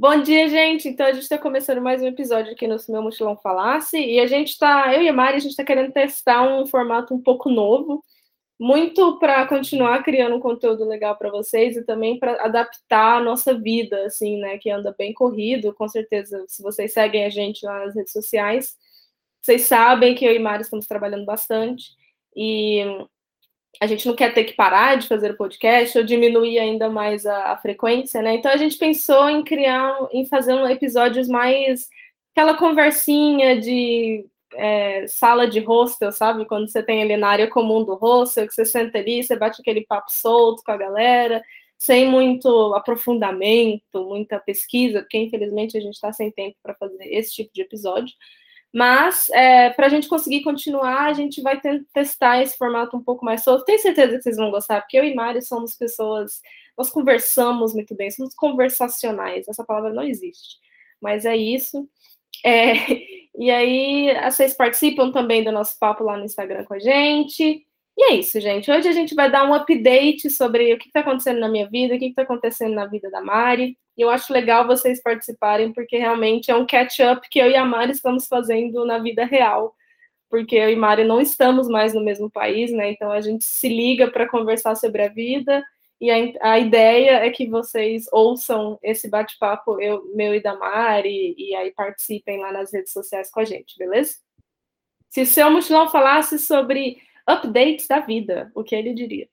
Bom dia, gente. Então a gente está começando mais um episódio aqui no Meu Mochilão Falasse e a gente está, eu e a Mari, a gente está querendo testar um formato um pouco novo, muito para continuar criando um conteúdo legal para vocês e também para adaptar a nossa vida, assim, né, que anda bem corrido. Com certeza, se vocês seguem a gente lá nas redes sociais, vocês sabem que eu e a Mari estamos trabalhando bastante e a gente não quer ter que parar de fazer o podcast ou diminuir ainda mais a, a, frequência, né? Então a gente pensou em criar, em fazer um episódios mais aquela conversinha de é, sala de hostel, sabe? Quando você tem ali na área comum do hostel, que você senta ali, você bate aquele papo solto com a galera, sem muito aprofundamento, muita pesquisa, porque infelizmente a gente está sem tempo para fazer esse tipo de episódio. Mas, é, para a gente conseguir continuar, a gente vai testar esse formato um pouco mais solto. Tenho certeza que vocês vão gostar, porque eu e Mari somos pessoas, nós conversamos muito bem, somos conversacionais. Essa palavra não existe, mas é isso. É, e aí, vocês participam também do nosso papo lá no Instagram com a gente. E é isso, gente. Hoje a gente vai dar um update sobre o que está acontecendo na minha vida, o que está acontecendo na vida da Mari. E eu acho legal vocês participarem, porque realmente é um catch-up que eu e a Mari estamos fazendo na vida real. Porque eu e Mari não estamos mais no mesmo país, né? Então a gente se liga para conversar sobre a vida. E a, a, ideia é que vocês ouçam esse bate-papo meu e da Mari, e aí participem lá nas redes sociais com a gente, beleza? Se o seu mochilão falasse sobre updates da vida, o que ele diria?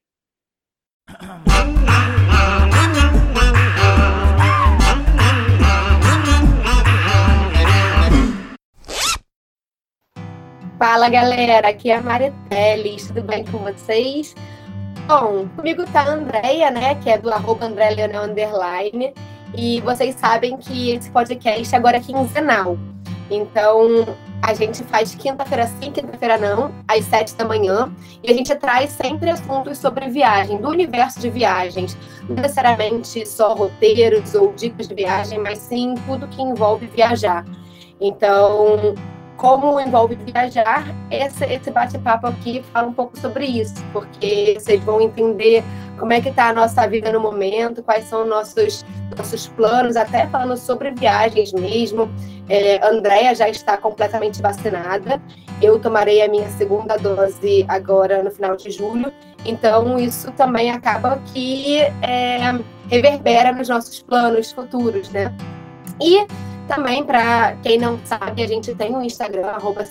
Fala galera, aqui é a Mariteles, tudo bem com vocês? Bom, comigo tá a Andrea, né, que é do arroba Leonel Underline, e vocês sabem que esse podcast agora é quinzenal. Então, a gente faz quinta-feira sim, quinta-feira não, às sete da manhã, e a gente traz sempre assuntos sobre viagem, do universo de viagens. Não necessariamente só roteiros ou dicas de viagem, mas sim tudo que envolve viajar. Então, como envolve viajar, esse, esse bate-papo aqui fala um pouco sobre isso, porque vocês vão entender como é que está a nossa vida no momento, quais são nossos, nossos planos, até falando sobre viagens mesmo. É, Andréia já está completamente vacinada, eu tomarei a minha segunda dose agora no final de julho, então isso também acaba que é, reverbera nos nossos planos futuros, né? E também, para quem não sabe, a gente tem um Instagram, arroba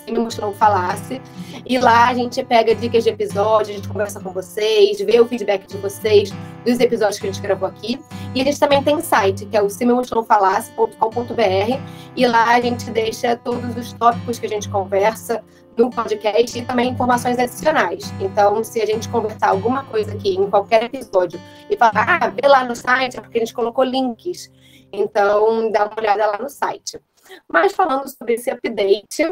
Falasse, e lá a gente pega dicas de episódios, a gente conversa com vocês, vê o feedback de vocês dos episódios que a gente gravou aqui. E a gente também tem site, que é o simulfalasse.com.br, e lá a gente deixa todos os tópicos que a gente conversa no podcast e também informações adicionais. Então, se a gente conversar alguma coisa aqui em qualquer episódio e falar, ah, vê lá no site, é porque a gente colocou links. Então, dá uma olhada lá no site. Mas falando sobre esse update,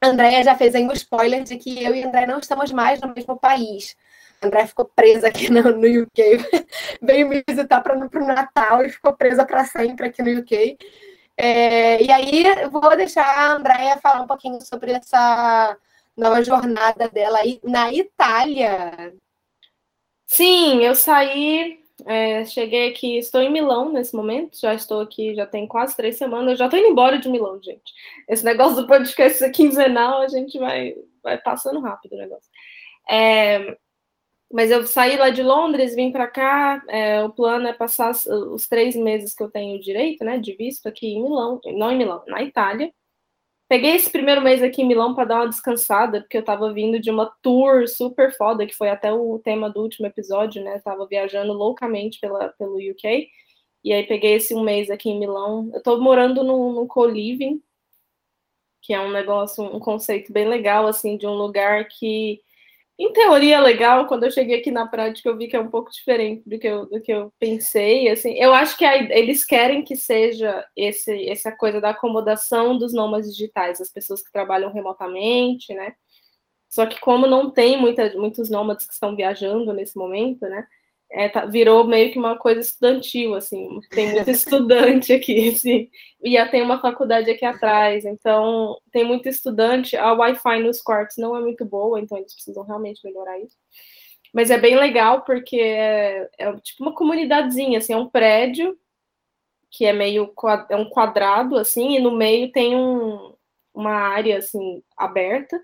a Andrea já fez aí um spoiler de que eu e a Andrea não estamos mais no mesmo país. A Andrea ficou presa aqui no, no UK, veio me visitar para o Natal e ficou presa para sempre aqui no UK. É, e aí, vou deixar a Andrea falar um pouquinho sobre essa nova jornada dela aí na Itália. Sim, eu saí é, cheguei aqui, estou em Milão nesse momento, já estou aqui, já tem quase três semanas, já estou indo embora de Milão, gente. Esse negócio do podcast quinzenal, a gente vai, vai passando rápido o negócio. É, mas eu saí lá de Londres, vim para cá, é, o plano é passar os três meses que eu tenho direito, né, de visto aqui em Milão, não em Milão, na Itália, Peguei esse primeiro mês aqui em Milão para dar uma descansada, porque eu estava vindo de uma tour super foda, que foi até o tema do último episódio, né? Tava viajando loucamente pela, pelo UK. E aí peguei esse um mês aqui em Milão. Eu estou morando no, no co-living, que é um negócio, um conceito bem legal, assim, de um lugar que em teoria é legal, quando eu cheguei aqui na prática eu vi que é um pouco diferente do que eu, do que eu pensei, assim, eu acho que a, eles querem que seja esse, essa coisa da acomodação dos nômades digitais, as pessoas que trabalham remotamente, né, só que como não tem muita, muitos nômades que estão viajando nesse momento, né, é, tá, virou meio que uma coisa estudantil, assim, tem muito estudante aqui, assim, e tem uma faculdade aqui atrás, então tem muito estudante, a Wi-Fi nos quartos não é muito boa, então eles precisam realmente melhorar isso. Mas é bem legal porque é, é tipo uma comunidadezinha, assim, é um prédio que é meio é um quadrado assim, e no meio tem um, uma área assim aberta.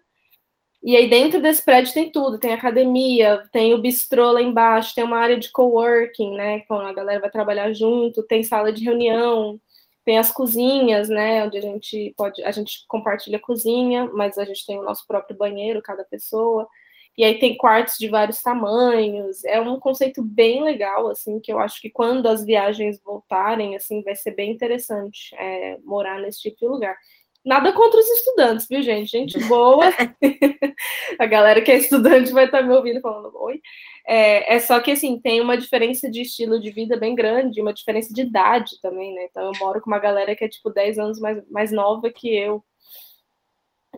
E aí dentro desse prédio tem tudo, tem academia, tem o bistrô lá embaixo, tem uma área de coworking, né, quando a galera vai trabalhar junto, tem sala de reunião, tem as cozinhas, né, onde a gente pode, a gente compartilha a cozinha, mas a gente tem o nosso próprio banheiro, cada pessoa. E aí tem quartos de vários tamanhos. É um conceito bem legal, assim, que eu acho que quando as viagens voltarem, assim, vai ser bem interessante é, morar nesse tipo de lugar. Nada contra os estudantes, viu, gente? Gente boa. a galera que é estudante vai estar me ouvindo falando oi. É, é, só que, assim, tem uma diferença de estilo de vida bem grande, uma diferença de idade também, né? Então, eu moro com uma galera que é, tipo, 10 anos mais, mais nova que eu.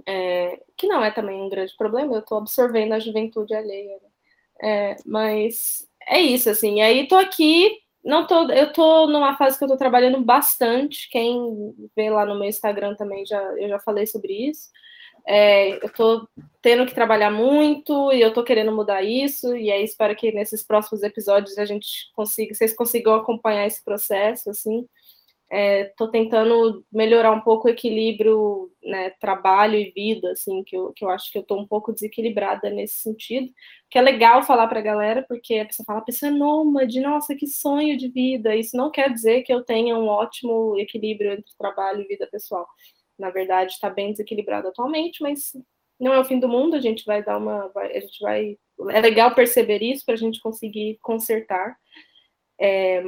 É, que não é também um grande problema, eu estou absorvendo a juventude alheia. Né? É, mas é isso, assim. E aí, tô aqui não tô, eu tô numa fase que eu tô trabalhando bastante. Quem vê lá no meu Instagram também já eu já falei sobre isso. É, eu tô tendo que trabalhar muito e eu tô querendo mudar isso. E aí espero que nesses próximos episódios a gente consiga, vocês consigam acompanhar esse processo, assim. Estou é, tentando melhorar um pouco o equilíbrio, né, trabalho e vida, assim, que eu, que eu acho que eu estou um pouco desequilibrada nesse sentido. Que é legal falar para a galera, porque a pessoa fala, a pessoa é nômade, nossa, que sonho de vida. Isso não quer dizer que eu tenha um ótimo equilíbrio entre trabalho e vida pessoal. Na verdade, está bem desequilibrado atualmente, mas não é o fim do mundo, a gente vai dar uma. Vai, a gente vai. É legal perceber isso para a gente conseguir consertar. É,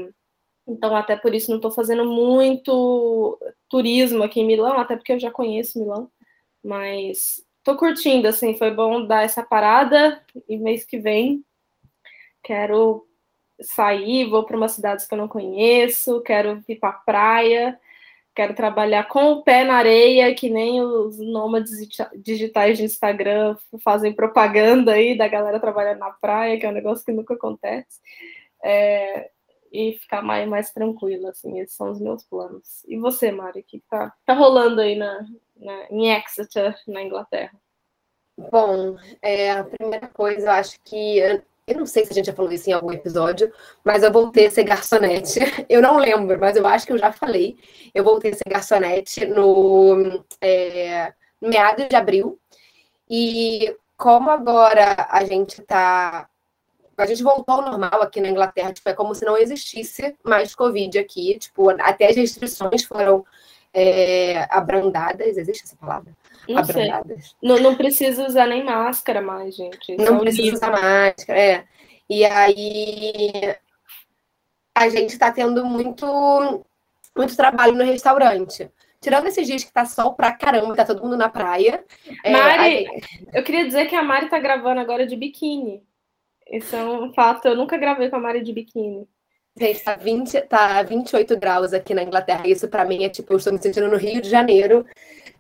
então, até por isso, não estou fazendo muito turismo aqui em Milão, até porque eu já conheço Milão. Mas estou curtindo, assim, foi bom dar essa parada. E mês que vem quero sair, vou para umas cidades que eu não conheço, quero ir para praia, quero trabalhar com o pé na areia, que nem os nômades digitais de Instagram fazem propaganda aí da galera trabalhando na praia, que é um negócio que nunca acontece. É, e ficar mais, mais tranquila, assim, esses são os meus planos. E você, Mari, o que tá, tá rolando aí na, na, em Exeter, na Inglaterra? Bom, é, a primeira coisa, eu acho que. Eu não sei se a gente já falou isso em algum episódio, mas eu voltei a ser garçonete. Eu não lembro, mas eu acho que eu já falei. Eu voltei a ser garçonete no é, meados de abril. E como agora a gente está a gente voltou ao normal aqui na Inglaterra, tipo, é como se não existisse mais Covid aqui, tipo, até as restrições foram é, abrandadas, existe essa palavra? Não abrandadas. Não, não precisa usar nem máscara mais, gente. Isso não é precisa usar máscara, é. E aí a gente está tendo muito, muito trabalho no restaurante. Tirando esses dias que tá sol pra caramba, tá todo mundo na praia. É, Mari, é, eu queria dizer que a Mari tá gravando agora de biquíni. Isso é um fato. Eu nunca gravei com a Mari de biquíni. Gente, tá, 20, tá 28 graus aqui na Inglaterra. Isso para mim é tipo, eu estou me sentindo no Rio de Janeiro.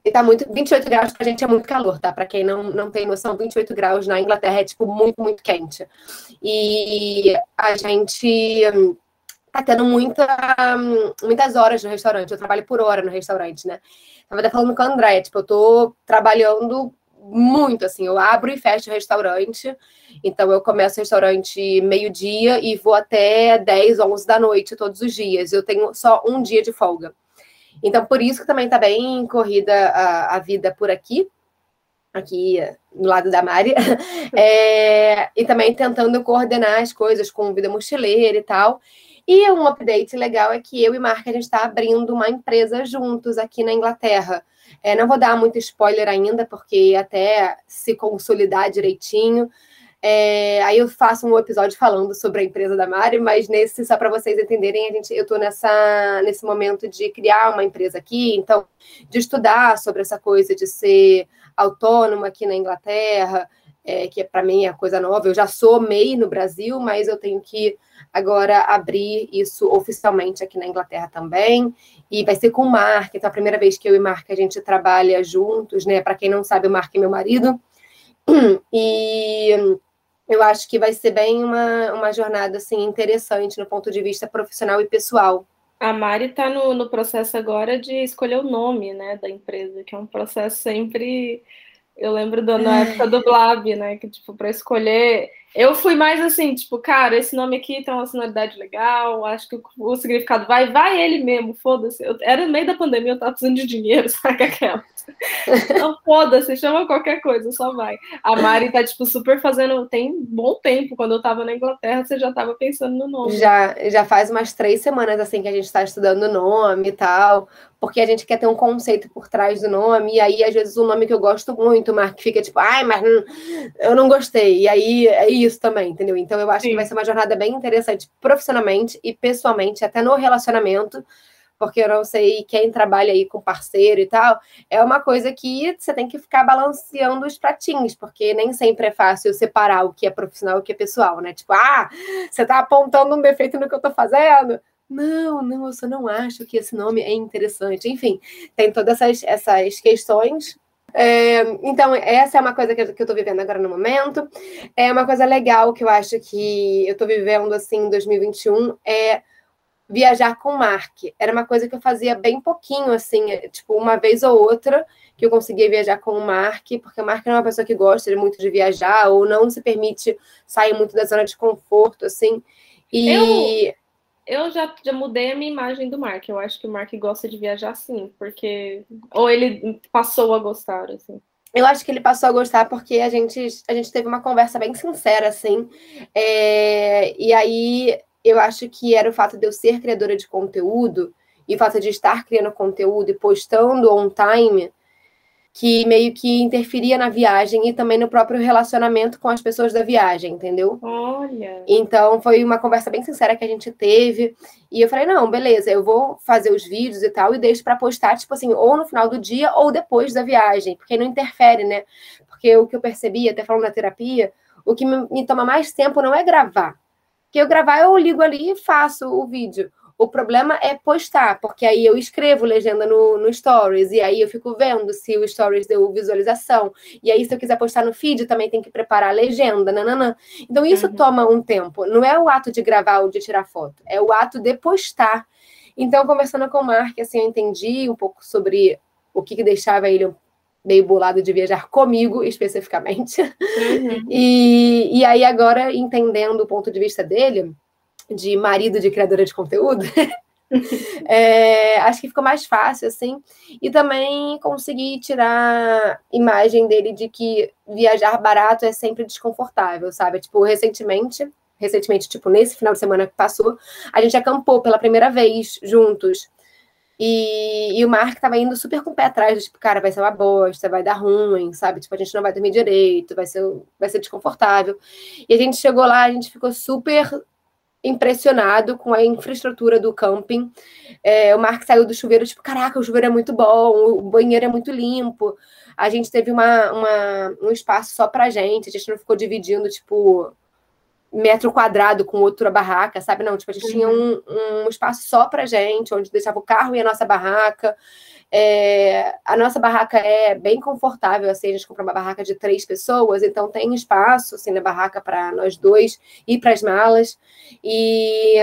E tá muito. 28 graus pra gente é muito calor, tá? Pra quem não, não tem noção, 28 graus na Inglaterra é tipo muito, muito quente. E a gente hum, tá tendo muita, hum, muitas horas no restaurante. Eu trabalho por hora no restaurante, né? Tava até falando com a André, tipo, eu tô trabalhando muito, assim, eu abro e fecho o restaurante. Então, eu começo o restaurante meio-dia e vou até 10, 11 da noite todos os dias. Eu tenho só um dia de folga. Então, por isso que também está bem corrida a, a, vida por aqui, aqui no lado da Mari, é, e também tentando coordenar as coisas com vida mochileira e tal. E um update legal é que eu e Marca, a gente está abrindo uma empresa juntos aqui na Inglaterra. É, não vou dar muito spoiler ainda, porque até se consolidar direitinho. É, aí eu faço um episódio falando sobre a empresa da Mari, mas nesse, só para vocês entenderem, a gente, eu estou nesse momento de criar uma empresa aqui, então, de estudar sobre essa coisa de ser autônoma aqui na Inglaterra, é, que para mim é coisa nova. Eu já sou MEI no Brasil, mas eu tenho que agora abrir isso oficialmente aqui na Inglaterra também. E vai ser com o Mark. Então, a primeira vez que eu e Mark a gente trabalha juntos, né? Para quem não sabe, o Mark é meu marido. E eu acho que vai ser bem uma, uma jornada assim, interessante no ponto de vista profissional e pessoal. A Mari está no, no processo agora de escolher o nome né, da empresa, que é um processo sempre. Eu lembro da, época do Blab, né? Que, tipo, para escolher Eu fui mais assim, tipo, cara, esse nome aqui tem uma sonoridade legal, acho que o, o significado vai, vai ele mesmo, foda-se. Era no meio da pandemia, eu tava precisando de dinheiro, sabe aquela? Não, foda-se, chama qualquer coisa, só vai. A Mari tá, tipo, super fazendo, tem bom tempo, quando eu tava na Inglaterra, você já tava pensando no nome. Já, já faz umas três semanas, assim, que a gente tá estudando nome e tal, porque a gente quer ter um conceito por trás do nome, e aí, às vezes, um nome que eu gosto muito, mas que fica tipo, ai, mas eu não gostei, e aí é isso também, entendeu? Então, eu acho Sim. que vai ser uma jornada bem interessante profissionalmente e pessoalmente, até no relacionamento, porque eu não sei quem trabalha aí com parceiro e tal, é uma coisa que você tem que ficar balanceando os pratinhos, porque nem sempre é fácil separar o que é profissional e o que é pessoal, né? Tipo, ah, você tá apontando um defeito no que eu tô fazendo? Não, não, eu só não acho que esse nome é interessante. Enfim, tem todas essas, essas questões. É, então, essa é uma coisa que eu, estou vivendo agora no momento. É uma coisa legal que eu acho que eu estou vivendo assim em 2021 é viajar com o Mark. Era uma coisa que eu fazia bem pouquinho, assim, tipo, uma vez ou outra que eu conseguia viajar com o Mark, porque o Mark é uma pessoa que gosta muito de viajar ou não se permite sair muito da zona de conforto, assim. E. Eu eu já, já mudei a minha imagem do Mark. Eu acho que o Mark gosta de viajar sim, porque. Ou ele passou a gostar, assim. Eu acho que ele passou a gostar porque a gente, a gente teve uma conversa bem sincera, assim. É... E aí eu acho que era o fato de eu ser criadora de conteúdo e o fato de estar criando conteúdo e postando on time que meio que interferia na viagem e também no próprio relacionamento com as pessoas da viagem, entendeu? Olha. Então foi uma conversa bem sincera que a gente teve e eu falei não, beleza, eu vou fazer os vídeos e tal e deixo para postar tipo assim ou no final do dia ou depois da viagem, porque não interfere, né? Porque o que eu percebi até falando da terapia, o que me toma mais tempo não é gravar, que eu gravar eu ligo ali e faço o vídeo. O problema é postar, porque aí eu escrevo legenda no, no Stories, e aí eu fico vendo se o Stories deu visualização. E aí, se eu quiser postar no feed, também tem que preparar a legenda, nananã. Então, isso uhum. toma um tempo. Não é o ato de gravar ou de tirar foto, é o ato de postar. Então, conversando com o Mark, assim, eu entendi um pouco sobre o que, que deixava ele meio bolado de viajar comigo, especificamente. Uhum. E, e aí, agora, entendendo o ponto de vista dele de marido de criadora de conteúdo, é, acho que ficou mais fácil, assim. E também consegui tirar imagem dele de que viajar barato é sempre desconfortável, sabe? Tipo, recentemente, recentemente, tipo, nesse final de semana que passou, a gente acampou pela primeira vez juntos. E, e, o Mark tava indo super com o pé atrás, tipo, cara, vai ser uma bosta, vai dar ruim, sabe? Tipo, a gente não vai dormir direito, vai ser, vai ser desconfortável. E a gente chegou lá, a gente ficou super impressionado com a infraestrutura do camping. É, o Mark saiu do chuveiro, tipo, caraca, o chuveiro é muito bom, o banheiro é muito limpo. A gente teve uma, uma um espaço só pra gente, a gente não ficou dividindo, tipo, metro quadrado com outra barraca, sabe? Não, tipo, a gente uhum. tinha um, um espaço só pra gente, onde deixava o carro e a nossa barraca. É, a nossa barraca é bem confortável, assim, a gente comprou uma barraca de três pessoas, então tem espaço, assim, na barraca para nós dois e para as malas. E,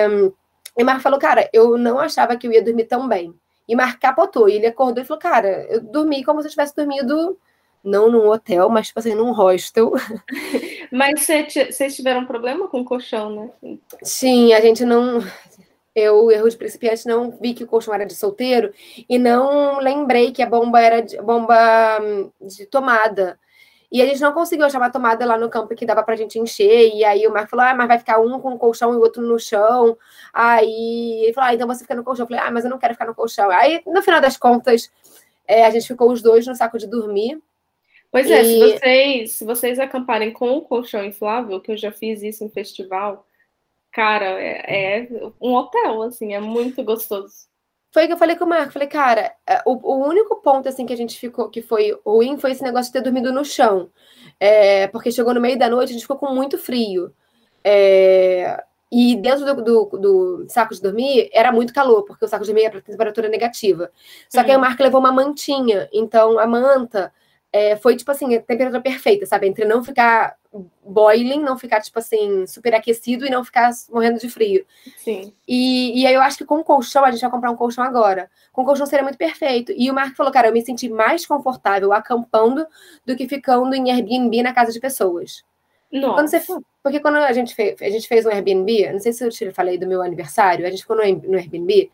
e Marco falou, cara, eu não achava que eu ia dormir tão bem. E Marco capotou, e ele acordou e falou, cara, eu dormi como se eu tivesse dormido não num hotel, mas tipo assim, num hostel. Mas vocês tiveram problema com o colchão, né? Sim, a gente não eu, erro de principiante, não vi que o colchão era de solteiro e não lembrei que a bomba era de, bomba hum, de tomada. E a gente não conseguiu achar uma tomada lá no campo que dava pra gente encher. E aí o Marco falou: ah, mas vai ficar um com o colchão e o outro no chão. Aí ele falou: ah, então você fica no colchão. Eu falei: ah, mas eu não quero ficar no colchão. Aí, no final das contas, é, a gente ficou os dois no saco de dormir. Pois é, se vocês, se vocês acamparem com o colchão inflável, que eu já fiz isso em festival, Cara, é, é um hotel, assim, é muito gostoso. Foi o que eu falei com o Marco. Falei, cara, é, o, o, único ponto assim que a gente ficou que foi ruim foi esse negócio de ter dormido no chão. É, porque chegou no meio da noite, a gente ficou com muito frio. É, e dentro do, do, do, saco de dormir era muito calor, porque o saco de dormir era temperatura negativa. Só que aí o Marco levou uma mantinha. Então a manta é, foi, tipo assim, a temperatura perfeita, sabe? Entre não ficar boiling, não ficar, tipo assim, super aquecido e não ficar morrendo de frio. Sim. E, e aí eu acho que com o colchão, a gente vai comprar um colchão agora. Com o colchão seria muito perfeito. E o Mark falou, cara, eu me senti mais confortável acampando do que ficando em Airbnb na casa de pessoas. Nossa. Quando você, porque quando a gente, fez, a gente fez um Airbnb, não sei se eu te falei do meu aniversário, a gente ficou no, no Airbnb,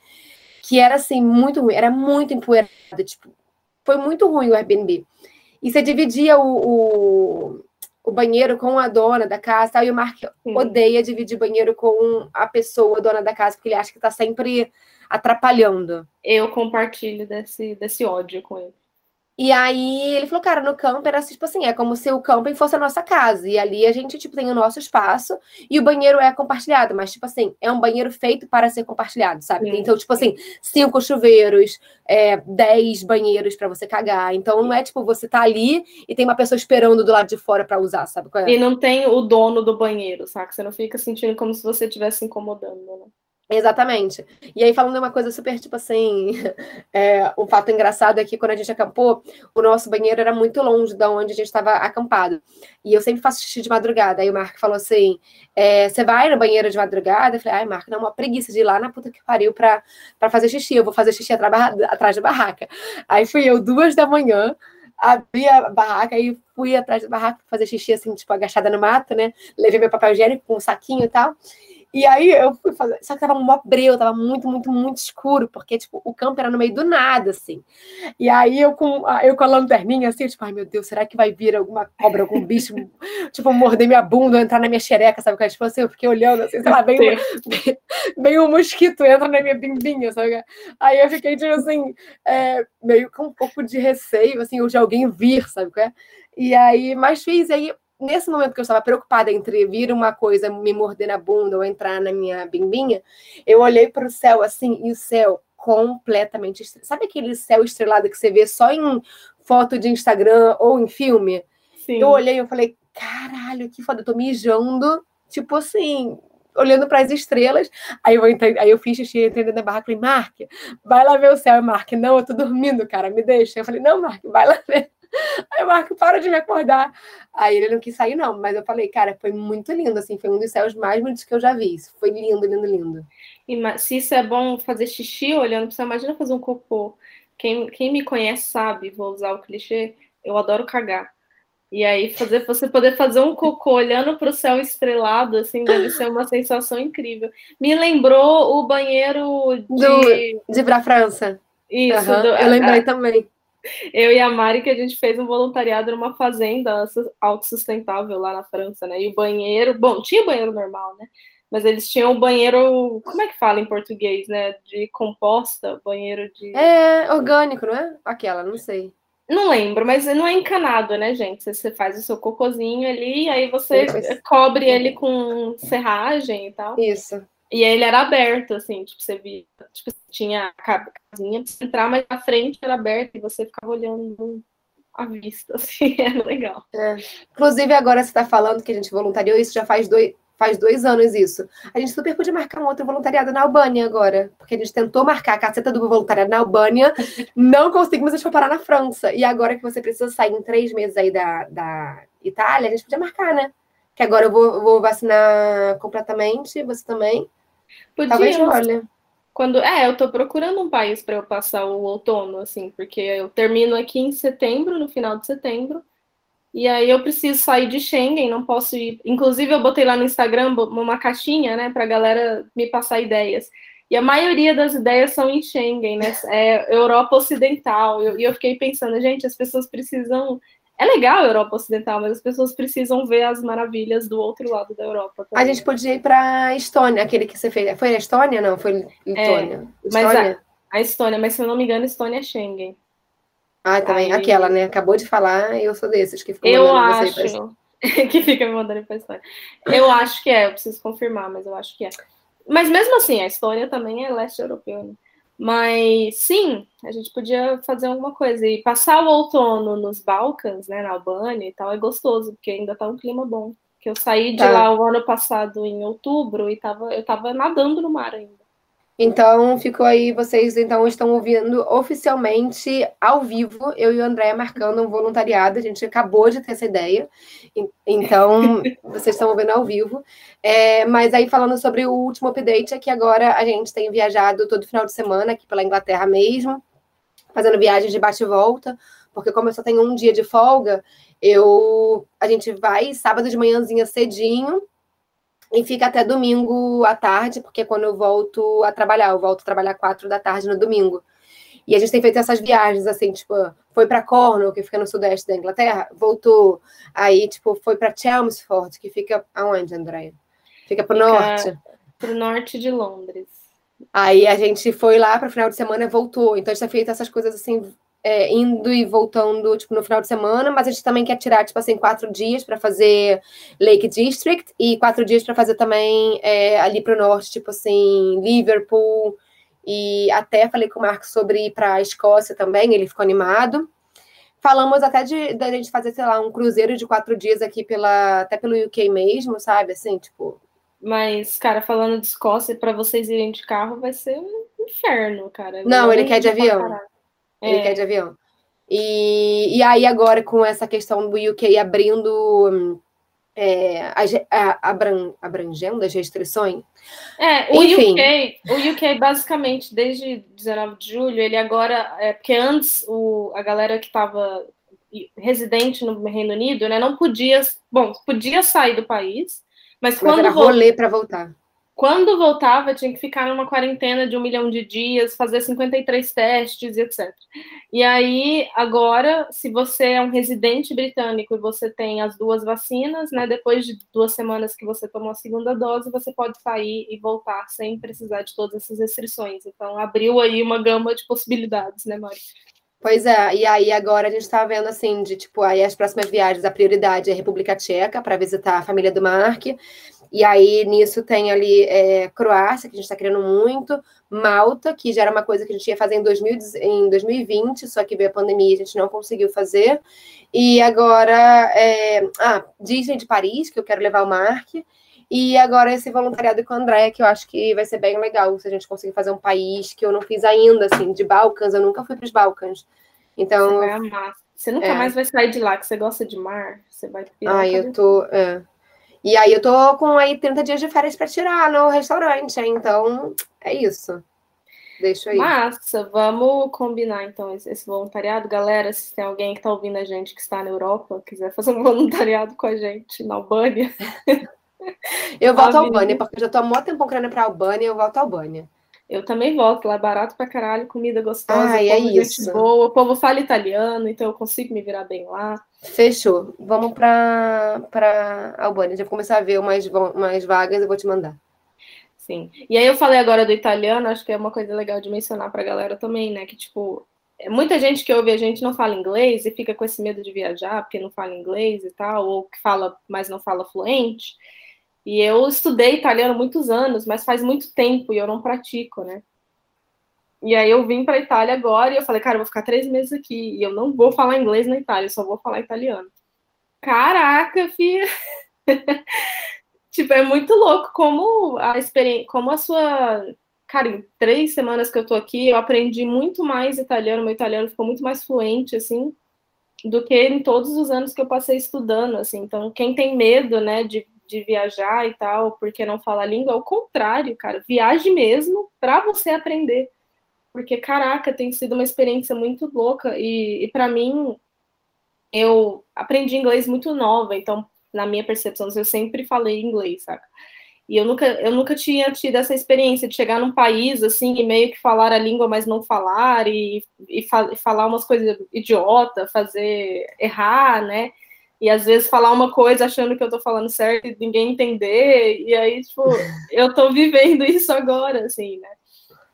que era assim, muito ruim, era muito empoeirado, tipo, foi muito ruim o Airbnb. E você dividia o, o, o banheiro com a dona da casa, tal, e o Mark Sim. odeia dividir banheiro com a pessoa, dona da casa, porque ele acha que tá sempre atrapalhando. Eu compartilho desse, desse ódio com ele. E aí ele falou, cara, no camper era tipo assim, é como se o camping fosse a nossa casa. E ali a gente, tipo, tem o nosso espaço e o banheiro é compartilhado. Mas, tipo assim, é um banheiro feito para ser compartilhado, sabe? Sim. Então, tipo assim, cinco chuveiros, é, dez banheiros para você cagar. Então, não é tipo, você tá ali e tem uma pessoa esperando do lado de fora para usar, sabe? É? E não tem o dono do banheiro, sabe? Você não fica sentindo como se você estivesse incomodando, né? Exatamente. E aí, falando uma coisa super, tipo assim, é, um fato engraçado é que quando a gente acampou, o nosso banheiro era muito longe da onde a gente estava acampado. E eu sempre faço xixi de madrugada. Aí o Marco falou assim: é, você vai no banheiro de madrugada? Eu falei, ai, Marco, não, uma preguiça de ir lá na puta que pariu pra fazer xixi. Eu vou fazer xixi atrás, atrás da barraca. Aí fui eu, duas da manhã, abri a barraca e fui atrás da barraca fazer xixi, assim, tipo, agachada no mato, né? Levei meu papel higiênico com um saquinho e tal. E aí eu fui fazer. Só que tava um breu, tava muito, muito, muito escuro, porque, tipo, o campo era no meio do nada, assim. E aí eu com, eu com a lanterninha, assim, tipo, ai meu Deus, será que vai vir alguma cobra, algum bicho, tipo, morder minha bunda, entrar na minha xereca, sabe? Tipo assim, eu fiquei olhando, assim, sei lá, bem, bem, bem um mosquito entra na minha bimbinha, sabe? Aí eu fiquei, tipo assim, é, meio com um pouco de receio, assim, ou de alguém vir, sabe? E aí, mas fiz, aí nesse momento que eu estava preocupada entre vir uma coisa me morder na bunda ou entrar na minha bimbinha, eu olhei para o céu assim, e o céu completamente estrelado. Sabe aquele céu estrelado que você vê só em foto de Instagram ou em filme? Sim. Eu olhei e falei, caralho, que foda, eu tô mijando, tipo assim, olhando para as estrelas. Aí eu, entrei, aí eu fiz xixi, entrei da barraca e falei, Mark, vai lá ver o céu. Mark, não, eu tô dormindo, cara, me deixa. Eu falei, não, Mark, vai lá ver. Aí o Marco, para de me acordar. Aí ele não quis sair, não. Mas eu falei, cara, foi muito lindo, assim. Foi um dos céus mais bonitos que eu já vi. Isso foi lindo, lindo, lindo. E se isso é bom fazer xixi olhando para você, imagina fazer um cocô. Quem, quem me conhece sabe, vou usar o clichê, eu adoro cagar. E aí, fazer, você poder fazer um cocô olhando para o céu estrelado, assim, deve ser uma sensação incrível. Me lembrou o banheiro de. Do, de pra França. Isso, uhum, do, eu lembrei a, também. Eu e a Mari, que a gente fez um voluntariado numa fazenda autossustentável lá na França, né? E o banheiro, bom, tinha banheiro normal, né? Mas eles tinham um banheiro, como é que fala em português, né? De composta, banheiro de. É, orgânico, não é? Aquela, não sei. Não lembro, mas não é encanado, né, gente? Você faz o seu cocôzinho ali, aí você cobre ele com serragem e tal. Isso. E ele era aberto, assim, tipo, você via, tipo, tinha a casinha pra entrar, mas a frente era aberta e você ficava olhando a vista, assim, era legal. É. Inclusive, agora você está falando que a gente voluntariou, isso já faz dois, faz dois anos isso. A gente super podia marcar um outro voluntariado na Albânia agora, porque a gente tentou marcar a caceta do voluntariado na Albânia, não conseguimos, a gente foi parar na França. E agora que você precisa sair em três meses aí da, da Itália, a gente podia marcar, né? Que agora eu vou, vou vacinar completamente, você também. Talvez olha. Quando, é, eu tô procurando um país para eu passar o outono, assim, porque eu termino aqui em setembro, no final de setembro, e aí eu preciso sair de Schengen, não posso ir. Inclusive, eu botei lá no Instagram uma caixinha, né, pra galera me passar ideias. E a maioria das ideias são em Schengen, né? É Europa Ocidental. E eu, eu fiquei pensando, gente, as pessoas precisam é legal a Europa Ocidental, mas as pessoas precisam ver as maravilhas do outro lado da Europa. Também. A gente podia ir para a Estônia, aquele que você fez. Foi a Estônia? Não, foi Letônia. É, mas a, a, Estônia, mas se eu não me engano, a Estônia é Schengen. Ah, também. Aí... Aquela, né? Acabou de falar, eu sou desses que ficam Eu acho que fica me mandando para a Estônia. Eu acho que é, eu preciso confirmar, mas eu acho que é. Mas mesmo assim, a Estônia também é leste europeu, né? Mas sim, a gente podia fazer alguma coisa. E passar o outono nos Balcãs, né, na Albânia e tal, é gostoso, porque ainda tá um clima bom. Que eu saí de tá. lá o ano passado em outubro e tava, eu tava nadando no mar ainda. Então, ficou aí, vocês então estão ouvindo oficialmente, ao vivo, eu e o André marcando um voluntariado, a gente acabou de ter essa ideia, então vocês estão ouvindo ao vivo. É, mas aí falando sobre o último update, é que agora a gente tem viajado todo final de semana aqui pela Inglaterra mesmo, fazendo viagens de bate e volta, Porque como eu só tenho um dia de folga, eu a gente vai sábado de manhãzinha cedinho e fica até domingo à tarde, porque quando eu volto a trabalhar, eu volto a trabalhar quatro da tarde no domingo. E a gente tem feito essas viagens, assim, tipo, foi para Cornwall, que fica no sudeste da Inglaterra, voltou. Aí, tipo, foi para Chelmsford, que fica aonde, Andréia? Fica pro fica norte. Pro norte de Londres. Aí a gente foi lá para o final de semana e voltou. Então a gente tem feito essas coisas assim, é, indo e voltando, tipo, no final de semana, mas a gente também quer tirar, tipo assim, quatro dias para fazer Lake District e quatro dias para fazer também é, ali para o norte, tipo assim, Liverpool. E até falei com o Marcos sobre ir para a Escócia também, ele ficou animado. Falamos até de, de a gente fazer, sei lá, um cruzeiro de quatro dias aqui pela, até pelo UK mesmo, sabe? Assim, tipo. Mas, cara, falando de Escócia, para vocês irem de carro vai ser um inferno, cara. Não, ele quer de avião. Ele é. quer de avião. E, e aí, agora, com essa questão do UK abrindo é, a, a, abran, abrangendo as restrições. É, o Enfim. UK, o UK, basicamente, desde 19 de julho, ele agora. É, porque antes o, a galera que estava residente no Reino Unido, né, não podia. Bom, podia sair do país, mas, mas quando. Era rolê para voltar. Quando voltava, tinha que ficar numa quarentena de um milhão de dias, fazer 53 testes e etc. E aí, agora, se você é um residente britânico e você tem as duas vacinas, né, depois de duas semanas que você tomou a segunda dose, você pode sair e voltar sem precisar de todas essas restrições. Então, abriu aí uma gama de possibilidades, né, Mari? Pois é, e aí agora a gente está vendo assim, de tipo, aí as próximas viagens, a prioridade é a República Tcheca para visitar a família do Mark. E aí, nisso, tem ali é, Croácia, que a gente está querendo muito, Malta, que já era uma coisa que a gente ia fazer em, 2000, em 2020, só que veio a pandemia e a gente não conseguiu fazer. E agora, é, ah, Disney de Paris, que eu quero levar o Mark. E agora esse voluntariado com a Andréia, que eu acho que vai ser bem legal, se a gente conseguir fazer um país que eu não fiz ainda, assim, de Balcãs, eu nunca fui para os Balcãs. Então. Você vai amar. Você nunca é. mais vai sair de lá, que você gosta de mar, você vai. Ah, eu tô. É. E aí eu tô com aí 30 dias de férias para tirar no restaurante, então é isso. Deixa aí. Massa, vamos combinar então esse voluntariado. Galera, se tem alguém que está ouvindo a gente que está na Europa, quiser fazer um voluntariado com a gente na Albânia. eu volto à Albânia, porque eu já tô há muito tempo querendo para Albânia, eu volto à Albânia. Eu também volto, lá é barato pra caralho, comida gostosa, Ai, é isso. boa, o povo fala italiano, então eu consigo me virar bem lá. Fechou. Vamos para Albânia. Já vou começar a ver umas, umas vagas, eu vou te mandar. Sim. E aí eu falei agora do italiano, acho que é uma coisa legal de mencionar para a galera também, né? Que tipo, é muita gente que ouve a gente não fala inglês e fica com esse medo de viajar porque não fala inglês e tal, ou que fala, mas não fala fluente. E eu estudei italiano muitos anos, mas faz muito tempo e eu não pratico, né? E aí eu vim para Itália agora e eu falei, cara, eu vou ficar três meses aqui e eu não vou falar inglês na Itália, eu só vou falar italiano. Caraca, filha! tipo, é muito louco como a experiência, como a sua. Cara, em três semanas que eu tô aqui, eu aprendi muito mais italiano, meu italiano ficou muito mais fluente, assim, do que em todos os anos que eu passei estudando, assim. Então, quem tem medo, né, de de viajar e tal, porque não fala a língua, ao contrário, cara, viaje mesmo para você aprender. Porque, caraca, tem sido uma experiência muito louca e, e para mim, eu aprendi inglês muito nova, então, na minha percepção, eu sempre falei inglês, saca? E eu nunca, eu nunca tinha tido essa experiência de chegar num país assim e meio que falar a língua, mas não falar, e, e, fa falar umas coisas idiota, fazer errar, né? e às vezes falar uma coisa achando que eu tô falando certo e ninguém entender, e aí, tipo, eu tô vivendo isso agora, assim, né?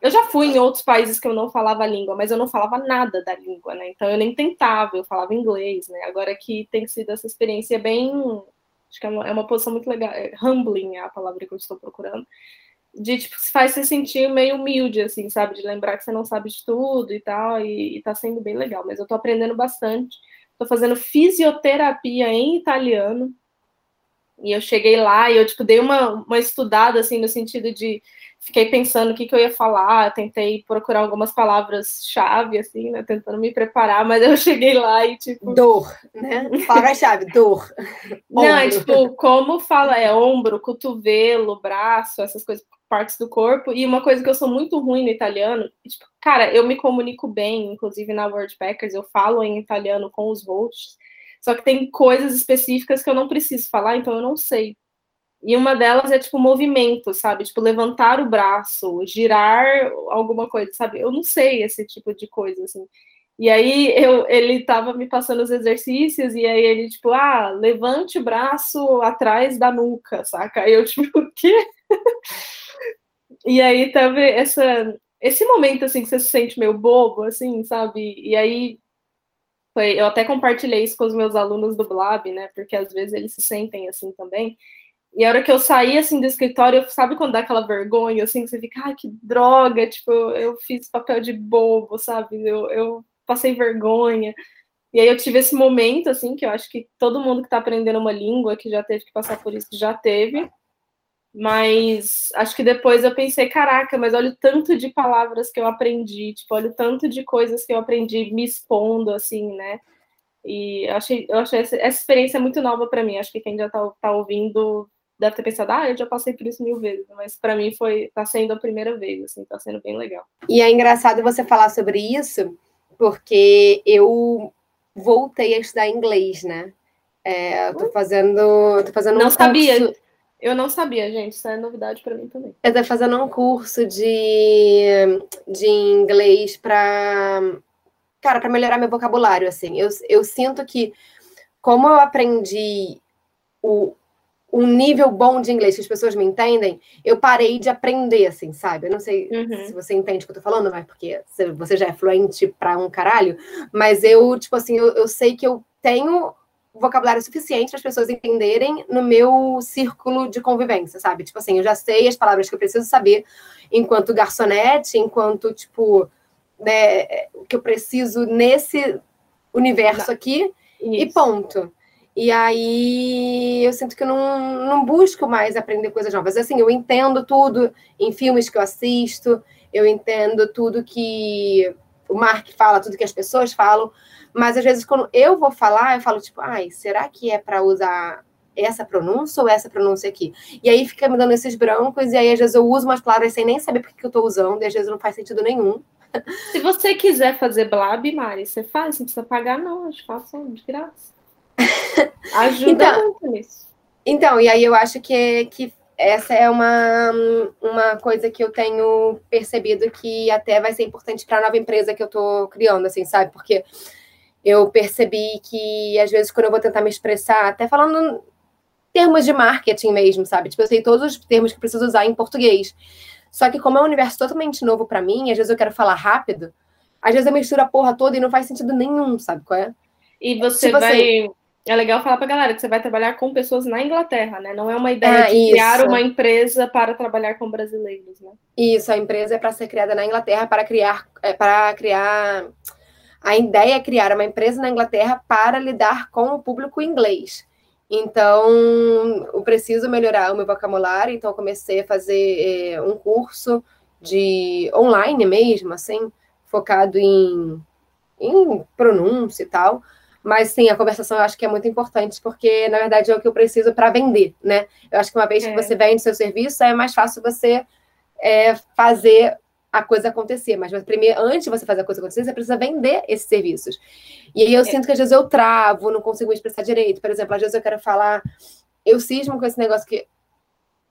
Eu já fui em outros países que eu não falava a língua, mas eu não falava nada da língua, né? Então eu nem tentava, eu falava inglês, né? Agora que tem sido essa experiência bem. Acho que é uma, é uma posição muito legal. É, humbling é a palavra que eu estou procurando. De, tipo, faz você sentir meio humilde, assim, sabe? De lembrar que você não sabe de tudo e tal, e, e tá sendo bem legal. Mas eu tô aprendendo bastante tô fazendo fisioterapia em italiano. E eu cheguei lá e eu, tipo, dei uma, uma estudada, assim, no sentido de, fiquei pensando o que, que eu ia falar, tentei procurar algumas palavras-chave, assim, né? Tentando me preparar, mas eu cheguei lá e, tipo. Dor, né? Palavra-chave, dor. Não, é tipo, como fala, é ombro, cotovelo, braço, essas coisas, partes do corpo. E uma coisa que eu sou muito ruim no italiano, tipo, cara, eu me comunico bem, inclusive na Wordpackers, eu falo em italiano com os hosts. Só que tem coisas específicas que eu não preciso falar, então eu não sei. E uma delas é tipo movimento, sabe? Tipo levantar o braço, girar alguma coisa, sabe? Eu não sei esse tipo de coisa assim. E aí eu, ele tava me passando os exercícios e aí ele tipo, ah, levante o braço atrás da nuca, saca? Aí eu tipo, o quê? e aí tava essa esse momento assim que você se sente meio bobo assim, sabe? E aí foi, eu até compartilhei isso com os meus alunos do Blab, né? Porque às vezes eles se sentem assim também. E a hora que eu saí, assim, do escritório, sabe quando dá aquela vergonha, assim, que você fica, ai, que droga, tipo, eu fiz papel de bobo, sabe? Eu, eu passei vergonha. E aí eu tive esse momento, assim, que eu acho que todo mundo que está aprendendo uma língua, que já teve que passar por isso, já teve. Mas acho que depois eu pensei, caraca, mas olha o tanto de palavras que eu aprendi, tipo, olha o tanto de coisas que eu aprendi me expondo, assim, né? E eu achei, eu achei essa, essa experiência muito nova para mim. Acho que quem já está tá ouvindo deve ter pensado, ah, eu já passei por isso mil vezes, mas para mim foi, tá sendo a primeira vez, assim, tá sendo bem legal. E é engraçado você falar sobre isso, porque eu voltei a estudar inglês, né? É, eu tô fazendo, tô fazendo não um sabia. Curso... Eu não sabia, gente. Isso é novidade para mim também. Eu tô fazendo um curso de, de inglês para cara, para melhorar meu vocabulário, assim. Eu, eu sinto que como eu aprendi o, um nível bom de inglês que as pessoas me entendem, eu parei de aprender, assim, sabe? Eu não sei uhum. se você entende o que eu tô falando, mas porque você já é fluente pra um caralho, mas eu, tipo assim, eu, eu sei que eu tenho vocabulário suficiente para as pessoas entenderem no meu círculo de convivência, sabe? Tipo assim, eu já sei as palavras que eu preciso saber enquanto garçonete, enquanto, tipo, né, o que eu preciso nesse universo aqui, Isso. e ponto. E aí eu sinto que eu não, não busco mais aprender coisas novas. Assim, eu entendo tudo em filmes que eu assisto, eu entendo tudo que o Mark fala, tudo que as pessoas falam, mas às vezes quando eu vou falar, eu falo tipo, ai, será que é para usar essa pronúncia ou essa pronúncia aqui? E aí fica me dando esses brancos, e aí às vezes eu uso umas palavras sem nem saber por que eu estou usando, e às vezes não faz sentido nenhum. Se você quiser fazer blab, Mari, você faz, não precisa pagar, não, a gente faça de graça. Ajuda então, muito nisso. Então, e aí eu acho que, que essa é uma, uma coisa que eu tenho percebido que até vai ser importante para a nova empresa que eu estou criando, assim, sabe? Porque eu percebi que, às vezes, quando eu vou tentar me expressar, até falando termos de marketing mesmo, sabe? Tipo, eu sei todos os termos que preciso usar em português. Só que como é um universo totalmente novo para mim, às vezes eu quero falar rápido, às vezes eu misturo a porra toda e não faz sentido nenhum, sabe qual é? E você tipo vai... É legal falar para galera que você vai trabalhar com pessoas na Inglaterra, né? Não é uma ideia ah, de isso. criar uma empresa para trabalhar com brasileiros, né? Isso, a empresa é para ser criada na Inglaterra para criar, é, para criar. A ideia é criar uma empresa na Inglaterra para lidar com o público inglês. Então, eu preciso melhorar o meu vocabulário, então comecei a fazer é, um curso de online mesmo, assim, focado em, em pronúncia e tal, mas sim, a conversação eu acho que é muito importante, porque na verdade é o que eu preciso para vender, né? Eu acho que uma vez é. que você vende seu serviço, é mais fácil você é, fazer a coisa acontecer. Mas primeiro, antes de você fazer a coisa acontecer, você precisa vender esses serviços. E aí eu é. sinto que às vezes eu travo, não consigo me expressar direito. Por exemplo, às vezes eu quero falar, eu cismo com esse negócio que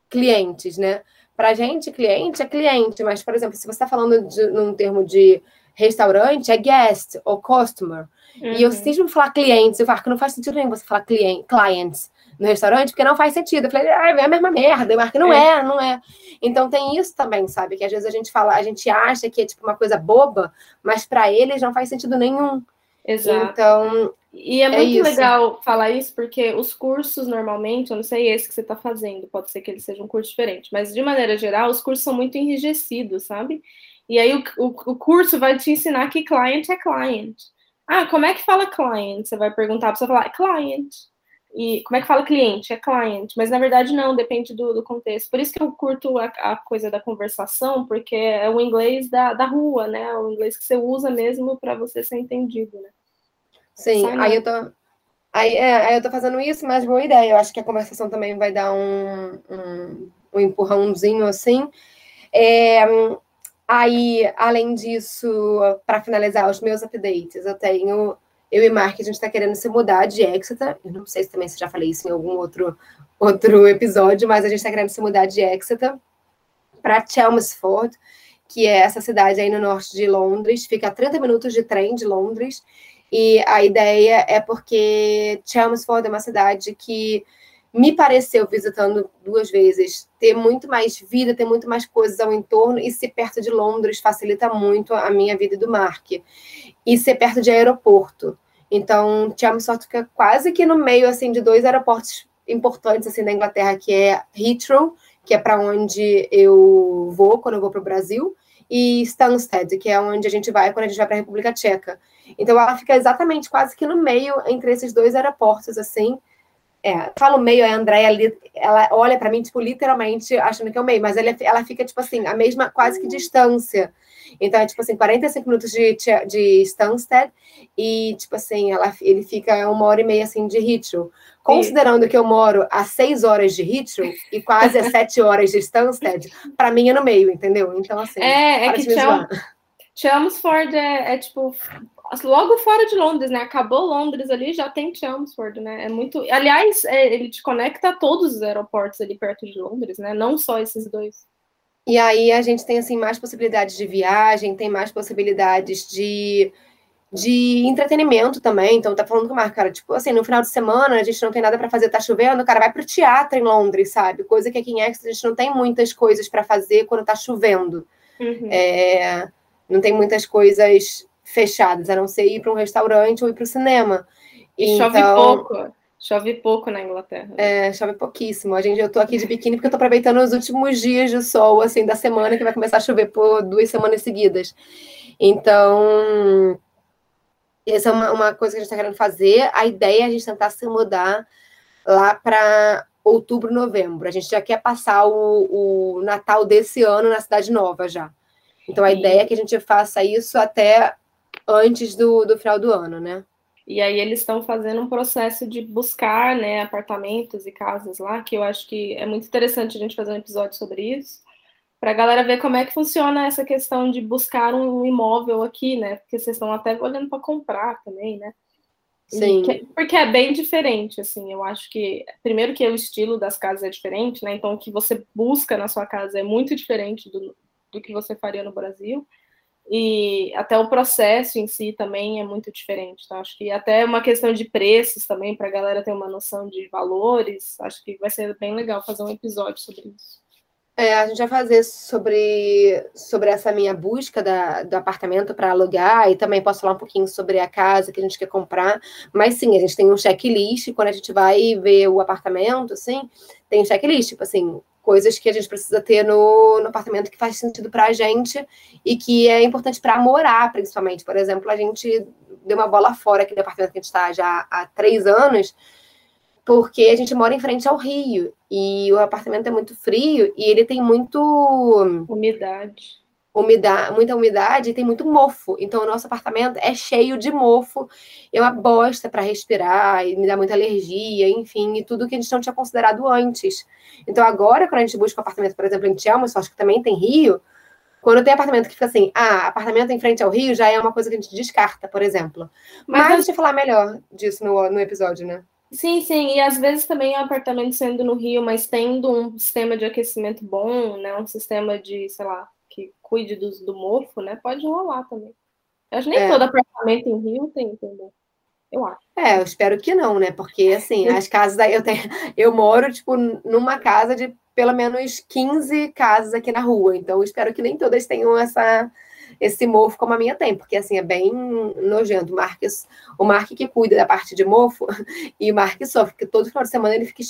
clientes, né? Para gente, cliente é cliente, mas, por exemplo, se você está falando de, num termo de restaurante, é guest ou customer. Uhum. E eu cismo falar clientes, eu falo que não faz sentido nenhum você falar client, clients no restaurante, porque não faz sentido. Eu falei, ah, é a mesma merda. Eu marco, não é. é, não é. Então tem isso também, sabe? Que às vezes a gente fala, a gente acha que é tipo uma coisa boba, mas para eles não faz sentido nenhum. Exato. Então. E é, é muito é legal falar isso, porque os cursos, normalmente, eu não sei esse que você está fazendo, pode ser que ele seja um curso diferente, mas de maneira geral, os cursos são muito enrijecidos, sabe? E aí o, o, o curso vai te ensinar que client é client. Ah, como é que fala client? Você vai perguntar para você falar, client. E como é que fala cliente? É client, mas na verdade não, depende do, do contexto. Por isso que eu curto a, a, coisa da conversação, porque é o inglês da, da rua, né? O inglês que você usa mesmo para você ser entendido, né? Sim, aí eu tô. Aí, é, aí eu tô fazendo isso, mas boa ideia. Eu acho que a conversação também vai dar um, um, um empurrãozinho assim. É, aí, além disso, para finalizar os meus updates, eu tenho eu e Mark, a gente está querendo se mudar de Exeter. Eu não sei se também se já falei isso em algum outro, outro episódio, mas a gente está querendo se mudar de Exeter para Chelmsford, que é essa cidade aí no norte de Londres. Fica a 30 minutos de trem de Londres. E a ideia é porque Chelmsford é uma cidade que me pareceu, visitando duas vezes, ter muito mais vida, ter muito mais coisas ao entorno e ser perto de Londres facilita muito a minha vida e do Mark. E ser perto de aeroporto. Então, Chelmsford fica quase que no meio assim de dois aeroportos importantes assim da Inglaterra, que é Heathrow, que é para onde eu vou quando eu vou para o Brasil, e Stansted, que é onde a gente vai quando a gente vai para a República Tcheca. Então, ela fica exatamente quase que no meio entre esses dois aeroportos, assim. É, falo meio, a Andréia ela olha para mim, tipo, literalmente achando que é o meio, mas ela, ela fica, tipo assim, a mesma quase que distância. Então, é tipo assim, 45 minutos de, de Stansted e, tipo assim, ela, ele fica uma hora e meia, assim, de Heathrow. Considerando que eu moro a seis horas de Heathrow e quase a sete horas de Stansted, para mim é no meio, entendeu? Então, assim, é, é que Chelmsford é, é, tipo logo fora de Londres, né? Acabou Londres ali, já tem Chelmsford, né? É muito. Aliás, é, ele te conecta a todos os aeroportos ali perto de Londres, né? Não só esses dois. E aí a gente tem assim mais possibilidades de viagem, tem mais possibilidades de, de entretenimento também. Então tá falando com o Marco, cara, tipo assim, no final de semana a gente não tem nada para fazer, tá chovendo, o cara vai pro teatro em Londres, sabe? Coisa que aqui em Exeter a gente não tem muitas coisas para fazer quando tá chovendo. Uhum. É, não tem muitas coisas fechadas, a não ser ir para um restaurante ou ir para o cinema. E então, chove pouco. Chove pouco na Inglaterra. É, chove pouquíssimo. A gente, eu tô aqui de biquíni porque eu tô aproveitando os últimos dias de sol, assim, da semana, que vai começar a chover por duas semanas seguidas. Então, essa é uma, uma coisa que a gente está querendo fazer. A ideia é a gente tentar se mudar lá para outubro, novembro. A gente já quer passar o, o Natal desse ano na Cidade Nova já. Então, a ideia é que a gente faça isso até antes do, do final do ano, né? E aí eles estão fazendo um processo de buscar né, apartamentos e casas lá, que eu acho que é muito interessante a gente fazer um episódio sobre isso, para a galera ver como é que funciona essa questão de buscar um imóvel aqui, né? Porque vocês estão até olhando para comprar também, né? Sim. Que, porque é bem diferente, assim, eu acho que, primeiro que o estilo das casas é diferente, né? Então, o que você busca na sua casa é muito diferente do, do que você faria no Brasil e até o processo em si também é muito diferente. Então, acho que até uma questão de preços também, para a galera ter uma noção de valores, acho que vai ser bem legal fazer um episódio sobre isso. É, a gente vai fazer sobre, sobre essa minha busca da, do apartamento para alugar e também posso falar um pouquinho sobre a casa que a gente quer comprar. Mas sim, a gente tem um checklist quando a gente vai ver o apartamento, assim, tem um checklist, tipo assim, coisas que a gente precisa ter no, no apartamento que faz sentido para a gente e que é importante para morar, principalmente. Por exemplo, a gente deu uma bola fora aqui no apartamento que a gente está já há três anos, porque a gente mora em frente ao rio e o apartamento é muito frio e ele tem muito umidade umidade, muita umidade e tem muito mofo. Então, o nosso apartamento é cheio de mofo, é uma bosta para respirar, e me dá muita alergia, enfim, e tudo que a gente não tinha considerado antes. Então, agora, quando a gente busca um apartamento, por exemplo, em Chelmsford, acho que também tem rio, quando tem apartamento que fica assim, ah, apartamento em frente ao rio já é uma coisa que a gente descarta, por exemplo. Mas, Mas a gente vai falar melhor disso no, no episódio, né? Sim, sim, e às vezes também o apartamento sendo no Rio, mas tendo um sistema de aquecimento bom, né? Um sistema de, sei lá, que cuide do, do mofo, né? Pode rolar também. Eu acho que nem é. todo apartamento em Rio tem, entendeu? Eu acho. É, eu espero que não, né? Porque, assim, as casas daí eu tenho. Eu moro, tipo, numa casa de pelo menos 15 casas aqui na rua. Então, eu espero que nem todas tenham essa, esse mofo como a minha tem, porque assim é bem nojento. O Mark, o Mark que cuida da parte de mofo e o Mark sofre, porque todo final de semana ele fica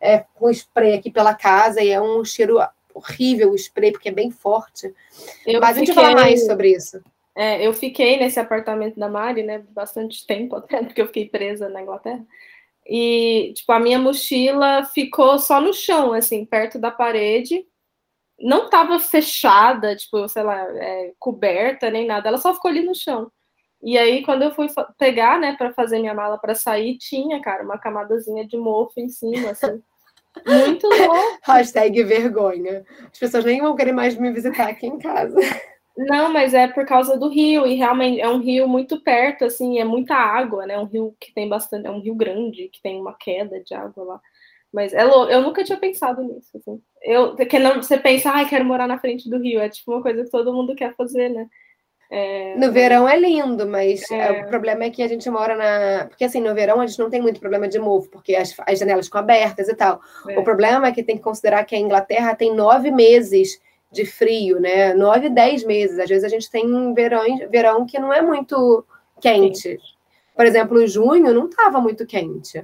é, com spray aqui pela casa e é um cheiro horrível o spray, porque é bem forte. Eu Mas fiquei... a gente falar mais sobre isso. É, eu fiquei nesse apartamento da Mari, né, bastante tempo até, porque eu fiquei presa na Inglaterra. E, tipo, a minha mochila ficou só no chão, assim, perto da parede. Não tava fechada, tipo, sei lá, é, coberta nem nada. Ela só ficou ali no chão. E aí, quando eu fui pegar, né, para fazer minha mala para sair, tinha, cara, uma camadazinha de mofo em cima, assim. Muito louco. Hashtag vergonha. As pessoas nem vão querer mais me visitar aqui em casa. Não, mas é por causa do rio, e realmente é um rio muito perto, assim, é muita água, né? Um rio que tem bastante, é um rio grande, que tem uma queda de água lá. Mas é louco, eu nunca tinha pensado nisso, assim. Eu, que não, você pensa, ai, ah, quero morar na frente do rio, é tipo uma coisa que todo mundo quer fazer, né? É... No verão é lindo, mas é... o problema é que a gente mora na. Porque assim, no verão a gente não tem muito problema de mofo, porque as, as janelas ficam abertas e tal. É. O problema é que tem que considerar que a Inglaterra tem nove meses de frio, né? Nove, dez meses. Às vezes a gente tem verão, verão que não é muito quente. Por exemplo, junho não estava muito quente.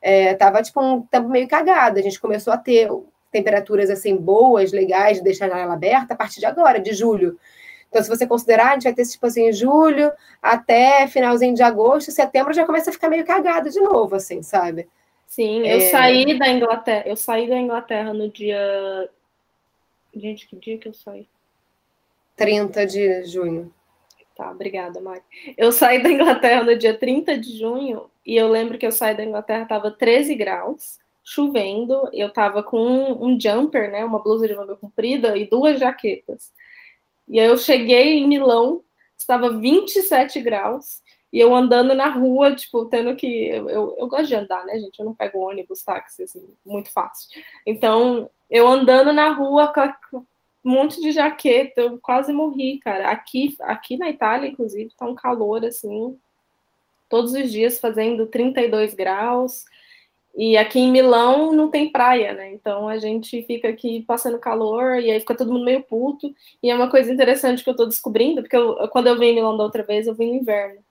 É, tava tipo um tempo meio cagado. A gente começou a ter temperaturas assim boas, legais, de deixar a janela aberta a partir de agora, de julho. Então, se você considerar, a gente vai ter tipo assim, julho até finalzinho de agosto, setembro já começa a ficar meio cagado de novo, assim, sabe? Sim, eu é... saí da Inglaterra, eu saí da Inglaterra no dia. Gente, que dia que eu saí? 30 de junho. Tá, obrigada, Mari. Eu saí da Inglaterra no dia 30 de junho e eu lembro que eu saí da Inglaterra, tava 13 graus, chovendo, eu tava com um, um jumper, né, uma blusa de manga comprida e duas jaquetas. E aí eu cheguei em Milão, estava 27 graus, e eu andando na rua, tipo, tendo que. Eu, eu, eu, gosto de andar, né, gente? Eu não pego ônibus, táxi, assim, muito fácil. Então, eu andando na rua com um monte de jaqueta, eu quase morri, cara. Aqui, aqui na Itália, inclusive, tá um calor, assim, todos os dias fazendo 32 graus. E aqui em Milão não tem praia, né? Então a gente fica aqui passando calor e aí fica todo mundo meio puto. E é uma coisa interessante que eu tô descobrindo, porque eu, quando eu vim em Milão da outra vez, eu vim no inverno.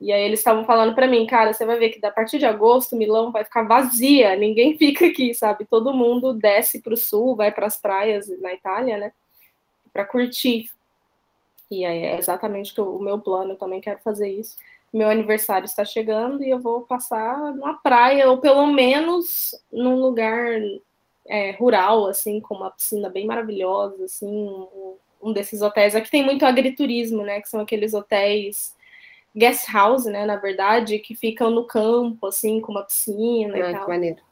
E aí eles estavam falando para mim, cara, você vai ver que a partir de agosto Milão vai ficar vazia, ninguém fica aqui, sabe? Todo mundo desce para o sul, vai para as praias na Itália, né? Para curtir. E aí é exatamente o meu plano, eu também quero fazer isso meu aniversário está chegando e eu vou passar numa praia, ou pelo menos num lugar é, rural, assim, com uma piscina bem maravilhosa, assim, um, um, desses hotéis. Aqui tem muito agriturismo, né? Que são aqueles hotéis guest house, né? Na verdade, que ficam no campo, assim, com uma piscina ah, e tal. Que maneiro.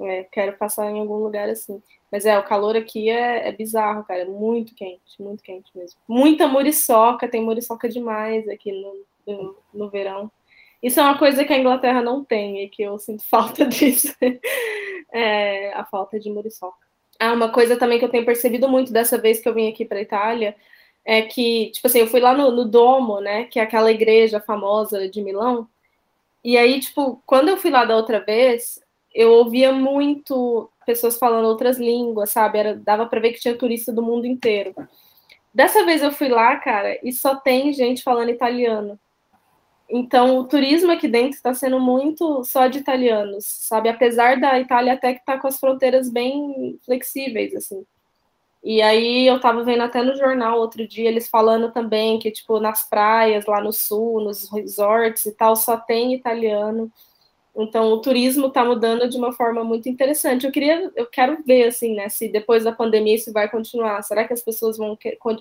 É, quero passar em algum lugar assim. Mas é, o calor aqui é, é, bizarro, cara. É muito quente, muito quente mesmo. Muita muriçoca, tem muriçoca demais aqui no, no, verão. Isso é uma coisa que a Inglaterra não tem e que eu sinto falta disso. é, a falta de muriçoca. Ah, uma coisa também que eu tenho percebido muito dessa vez que eu vim aqui para Itália é que, tipo assim, eu fui lá no, no Domo, né, que é aquela igreja famosa de Milão, e aí, tipo, quando eu fui lá da outra vez, eu ouvia muito pessoas falando outras línguas, sabe? Era, dava para ver que tinha turista do mundo inteiro. Dessa vez eu fui lá, cara, e só tem gente falando italiano. Então, o turismo aqui dentro está sendo muito só de italianos, sabe? Apesar da Itália até que está com as fronteiras bem flexíveis, assim. E aí eu estava vendo até no jornal outro dia eles falando também que, tipo, nas praias lá no sul, nos resorts e tal, só tem italiano. Então, o turismo está mudando de uma forma muito interessante. Eu queria, eu quero ver, assim, né, se depois da pandemia isso vai continuar. Será que as pessoas vão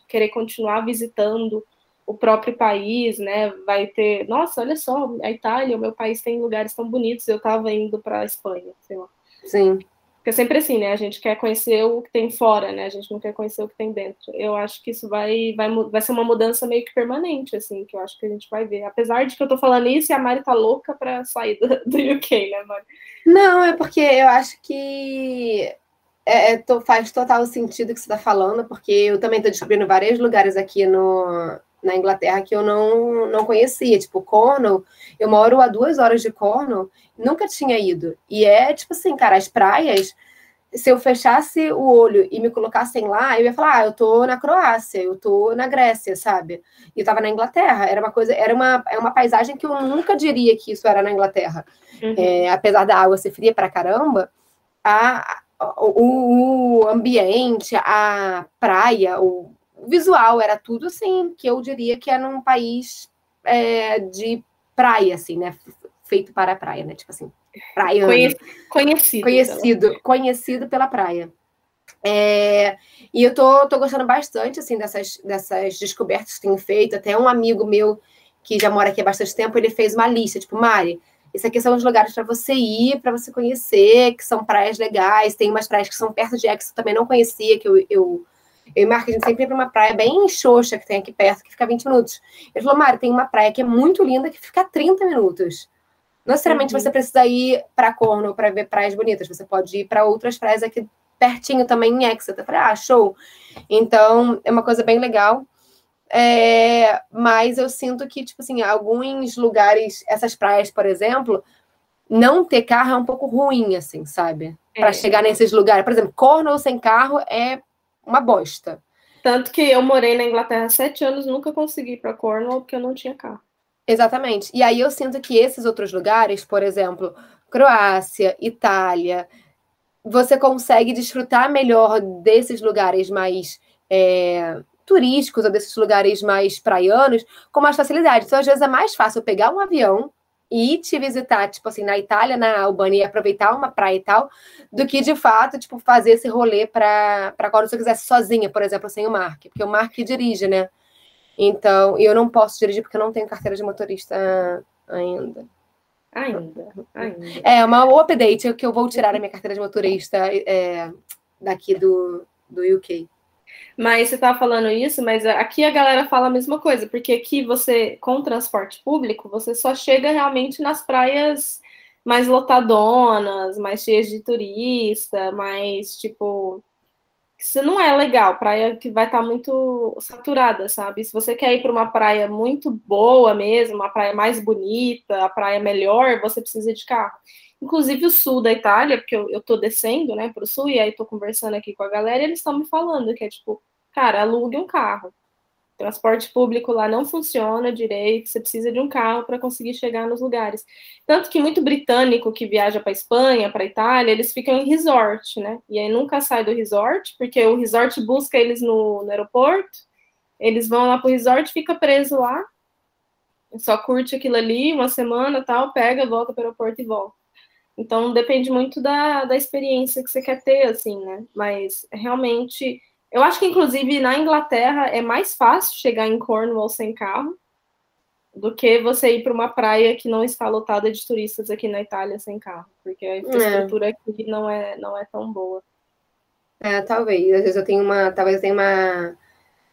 querer continuar visitando o próprio país, né? Vai ter, nossa, olha só, a Itália, o meu país tem lugares tão bonitos, eu estava indo para a Espanha, sei lá. Sim. Porque é sempre assim, né? A gente quer conhecer o que tem fora, né? A gente não quer conhecer o que tem dentro. Eu acho que isso vai, vai, vai ser uma mudança meio que permanente, assim, que eu acho que a gente vai ver. Apesar de que eu tô falando isso e a Mari tá louca para sair do, do, UK, né, Mari? Não, é porque eu acho que é, é, tô, faz total sentido o que você está falando, porque eu também estou descobrindo vários lugares aqui no, na Inglaterra que eu não, não conhecia. Tipo, Cornwall, eu moro a duas horas de Cornwall, nunca tinha ido. E é tipo assim, cara, as praias, se eu fechasse o olho e me colocassem lá, eu ia falar, ah, eu tô na Croácia, eu tô na Grécia, sabe? E eu tava na Inglaterra. Era uma coisa, era uma, é uma paisagem que eu nunca diria que isso era na Inglaterra. Uhum. É, apesar da água ser fria pra caramba, a, o, o ambiente, a praia, o visual era tudo assim, que eu diria que era um país é, de praia, assim, né? Feito para a praia, né? Tipo assim, praia. conhecido. Conhecido, conhecido pela praia. É, e eu tô, tô gostando bastante, assim, dessas, dessas descobertas que tenho feito. Até um amigo meu que já mora aqui há bastante tempo, ele fez uma lista, tipo, Mari, isso aqui são os lugares para você ir, para você conhecer, que são praias legais. Tem umas praias que são perto de Ex, que eu também não conhecia, que eu, eu, eu e Marco, a gente sempre ia para uma praia bem xoxa, que tem aqui perto, que fica 20 minutos. Ele falou, Mari, tem uma praia que é muito linda, que fica 30 minutos. Não necessariamente uhum. você precisa ir para Corno para ver praias bonitas, você pode ir para outras praias aqui pertinho também em Exeter. Eu falei, ah, show. Então, é uma coisa bem legal. É, mas eu sinto que, tipo assim, alguns lugares, essas praias, por exemplo, não ter carro é um pouco ruim, assim, sabe? Para é. chegar nesses lugares. Por exemplo, Cornwall sem carro é uma bosta. Tanto que eu morei na Inglaterra sete anos, nunca consegui ir para Cornwall porque eu não tinha carro. Exatamente. E aí eu sinto que esses outros lugares, por exemplo, Croácia, Itália, você consegue desfrutar melhor desses lugares mais é, turísticos ou desses lugares mais praianos com mais facilidade. Então, às vezes, é mais fácil pegar um avião e te visitar, tipo assim, na Itália, na Albânia, e aproveitar uma praia e tal, do que, de fato, tipo, fazer esse rolê para quando você quisesse sozinha, por exemplo, sem o Mark. Porque o Mark dirige, né? Então, eu não posso dirigir porque eu não tenho carteira de motorista ainda. Ainda, ainda. É, uma update que eu vou tirar a minha carteira de motorista é, daqui do, do UK. Mas você estava falando isso, mas aqui a galera fala a mesma coisa, porque aqui você, com transporte público, você só chega realmente nas praias mais lotadonas, mais cheias de turista, mais tipo. Isso não é legal, praia que vai estar tá muito saturada, sabe? Se você quer ir para uma praia muito boa mesmo, uma praia mais bonita, a praia melhor, você precisa de carro. Inclusive o sul da Itália, porque eu, eu tô descendo, né, pro sul, e aí tô conversando aqui com a galera, e eles estão me falando que é tipo, cara, alugue um carro. Transporte público lá não funciona direito, você precisa de um carro para conseguir chegar nos lugares. Tanto que muito britânico que viaja para Espanha, para Itália, eles ficam em resort, né? E aí nunca sai do resort, porque o resort busca eles no, no aeroporto, eles vão lá pro resort, fica preso lá, só curte aquilo ali uma semana, tal, pega, volta para o aeroporto e volta. Então depende muito da, da experiência que você quer ter, assim, né? Mas realmente, eu acho que inclusive na Inglaterra é mais fácil chegar em Cornwall sem carro do que você ir para uma praia que não está lotada de turistas aqui na Itália sem carro, porque a infraestrutura é. aqui não é, não é tão boa. É, talvez. Às vezes eu tenho uma, talvez eu tenha uma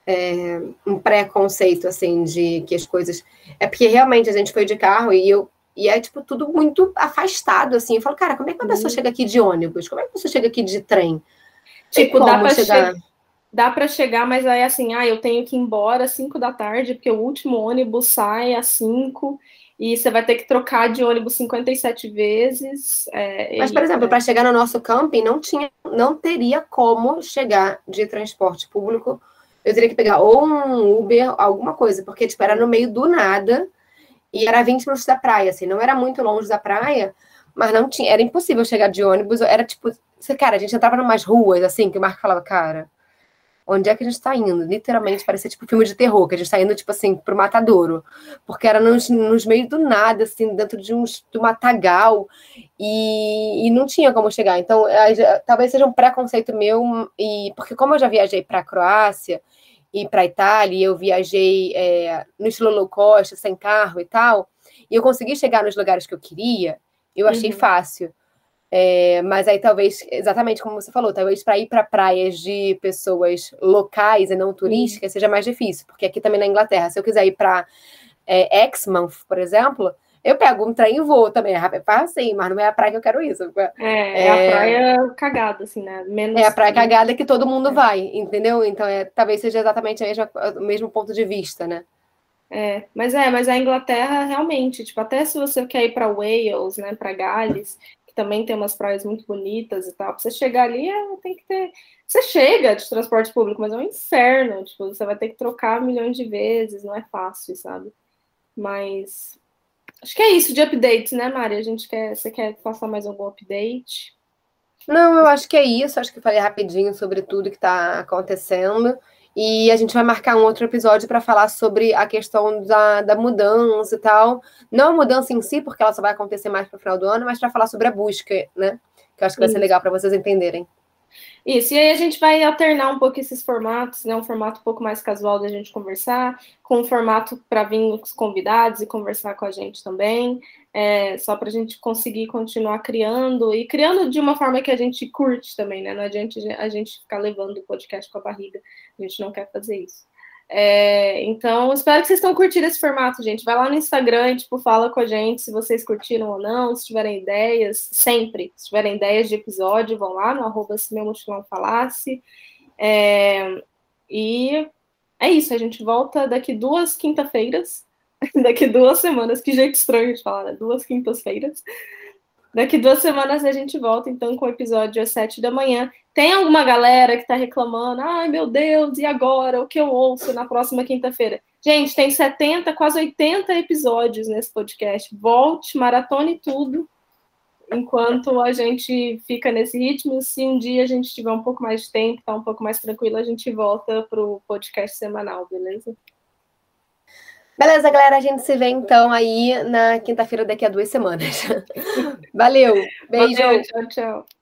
é, um preconceito assim de que as coisas é porque realmente a gente foi de carro e eu e é, tipo, tudo muito afastado, assim. Eu falo, cara, como é que uma pessoa uhum. chega aqui de ônibus? Como é que uma pessoa chega aqui de trem? Tipo, dá pra chegar? Che dá para chegar, mas aí assim, ah, eu tenho que ir embora às 5 da tarde, porque o último ônibus sai às 5 e você vai ter que trocar de ônibus 57 vezes. É, mas, por exemplo, para chegar no nosso camping, não tinha, não teria como chegar de transporte público. Eu teria que pegar ou um Uber, alguma coisa, porque tipo, era no meio do nada. E era 20 minutos da praia, assim, não era muito longe da praia, mas não tinha, era impossível chegar de ônibus, era tipo, cara, a gente entrava em umas ruas, assim, que o Marco falava, cara, onde é que a gente tá indo? Literalmente parecia tipo filme de terror, que a gente tá indo, tipo assim, pro matadouro, porque era nos, nos meios do nada, assim, dentro de, um matagal, e, e não tinha como chegar, então, talvez seja um preconceito meu, e porque como eu já viajei pra Croácia, ir para a Itália, e eu viajei é, no estilo low cost, sem carro e tal, e eu consegui chegar nos lugares que eu queria, eu achei uhum. fácil. É, mas aí talvez, exatamente como você falou, talvez para ir para praias de pessoas locais e não turísticas uhum. seja mais difícil, porque aqui também na Inglaterra, se eu quiser ir para é, Exmouth, por exemplo, eu pego um trem e vou também. É mas não é a praia que eu quero isso. É, é, é a praia cagada, assim, né? Menos... É a praia cagada que todo mundo é. vai, entendeu? Então, é, talvez seja exatamente a mesma, o mesmo ponto de vista, né? É, mas é, mas a Inglaterra realmente, tipo, até se você quer ir para Wales, né, para Gales, que também tem umas praias muito bonitas e tal, pra você chegar ali, é, tem que ter. Você chega de transporte público, mas é um inferno, tipo, você vai ter que trocar milhões de vezes, não é fácil, sabe? Mas Acho que é isso de updates, né, Mari? A gente quer. Você quer passar mais algum update? Não, eu acho que é isso. Acho que falei rapidinho sobre tudo que está acontecendo. E a gente vai marcar um outro episódio para falar sobre a questão da, da mudança e tal. Não a mudança em si, porque ela só vai acontecer mais para o final do ano, mas para falar sobre a busca, né? Que eu acho que vai ser legal para vocês entenderem. Isso, e aí a gente vai alternar um pouco esses formatos, né? Um formato um pouco mais casual da gente conversar, com um formato para vir os convidados e conversar com a gente também, é, só para a gente conseguir continuar criando e criando de uma forma que a gente curte também, né? Não adianta a gente ficar levando o podcast com a barriga, a gente não quer fazer isso. É, então, espero que vocês tenham curtido esse formato, gente. Vai lá no Instagram tipo, fala com a gente se vocês curtiram ou não, se tiverem ideias, sempre. Se tiverem ideias de episódio, vão lá no arroba se meu mochilão falasse. É, e é isso, a gente volta daqui duas quinta-feiras, daqui duas semanas, que jeito estranho de falar, né? Duas quintas-feiras. Daqui duas semanas a gente volta, então, com o episódio às sete da manhã. Tem alguma galera que está reclamando, ai meu Deus, e agora? O que eu ouço na próxima quinta-feira? Gente, tem 70, quase 80 episódios nesse podcast. Volte, maratone tudo, enquanto a gente fica nesse ritmo. Se um dia a gente tiver um pouco mais de tempo, tá um pouco mais tranquilo, a gente volta para o podcast semanal, beleza? Beleza, galera, a gente se vê então aí na quinta-feira daqui a duas semanas. Valeu, beijo. Valeu, tchau, tchau.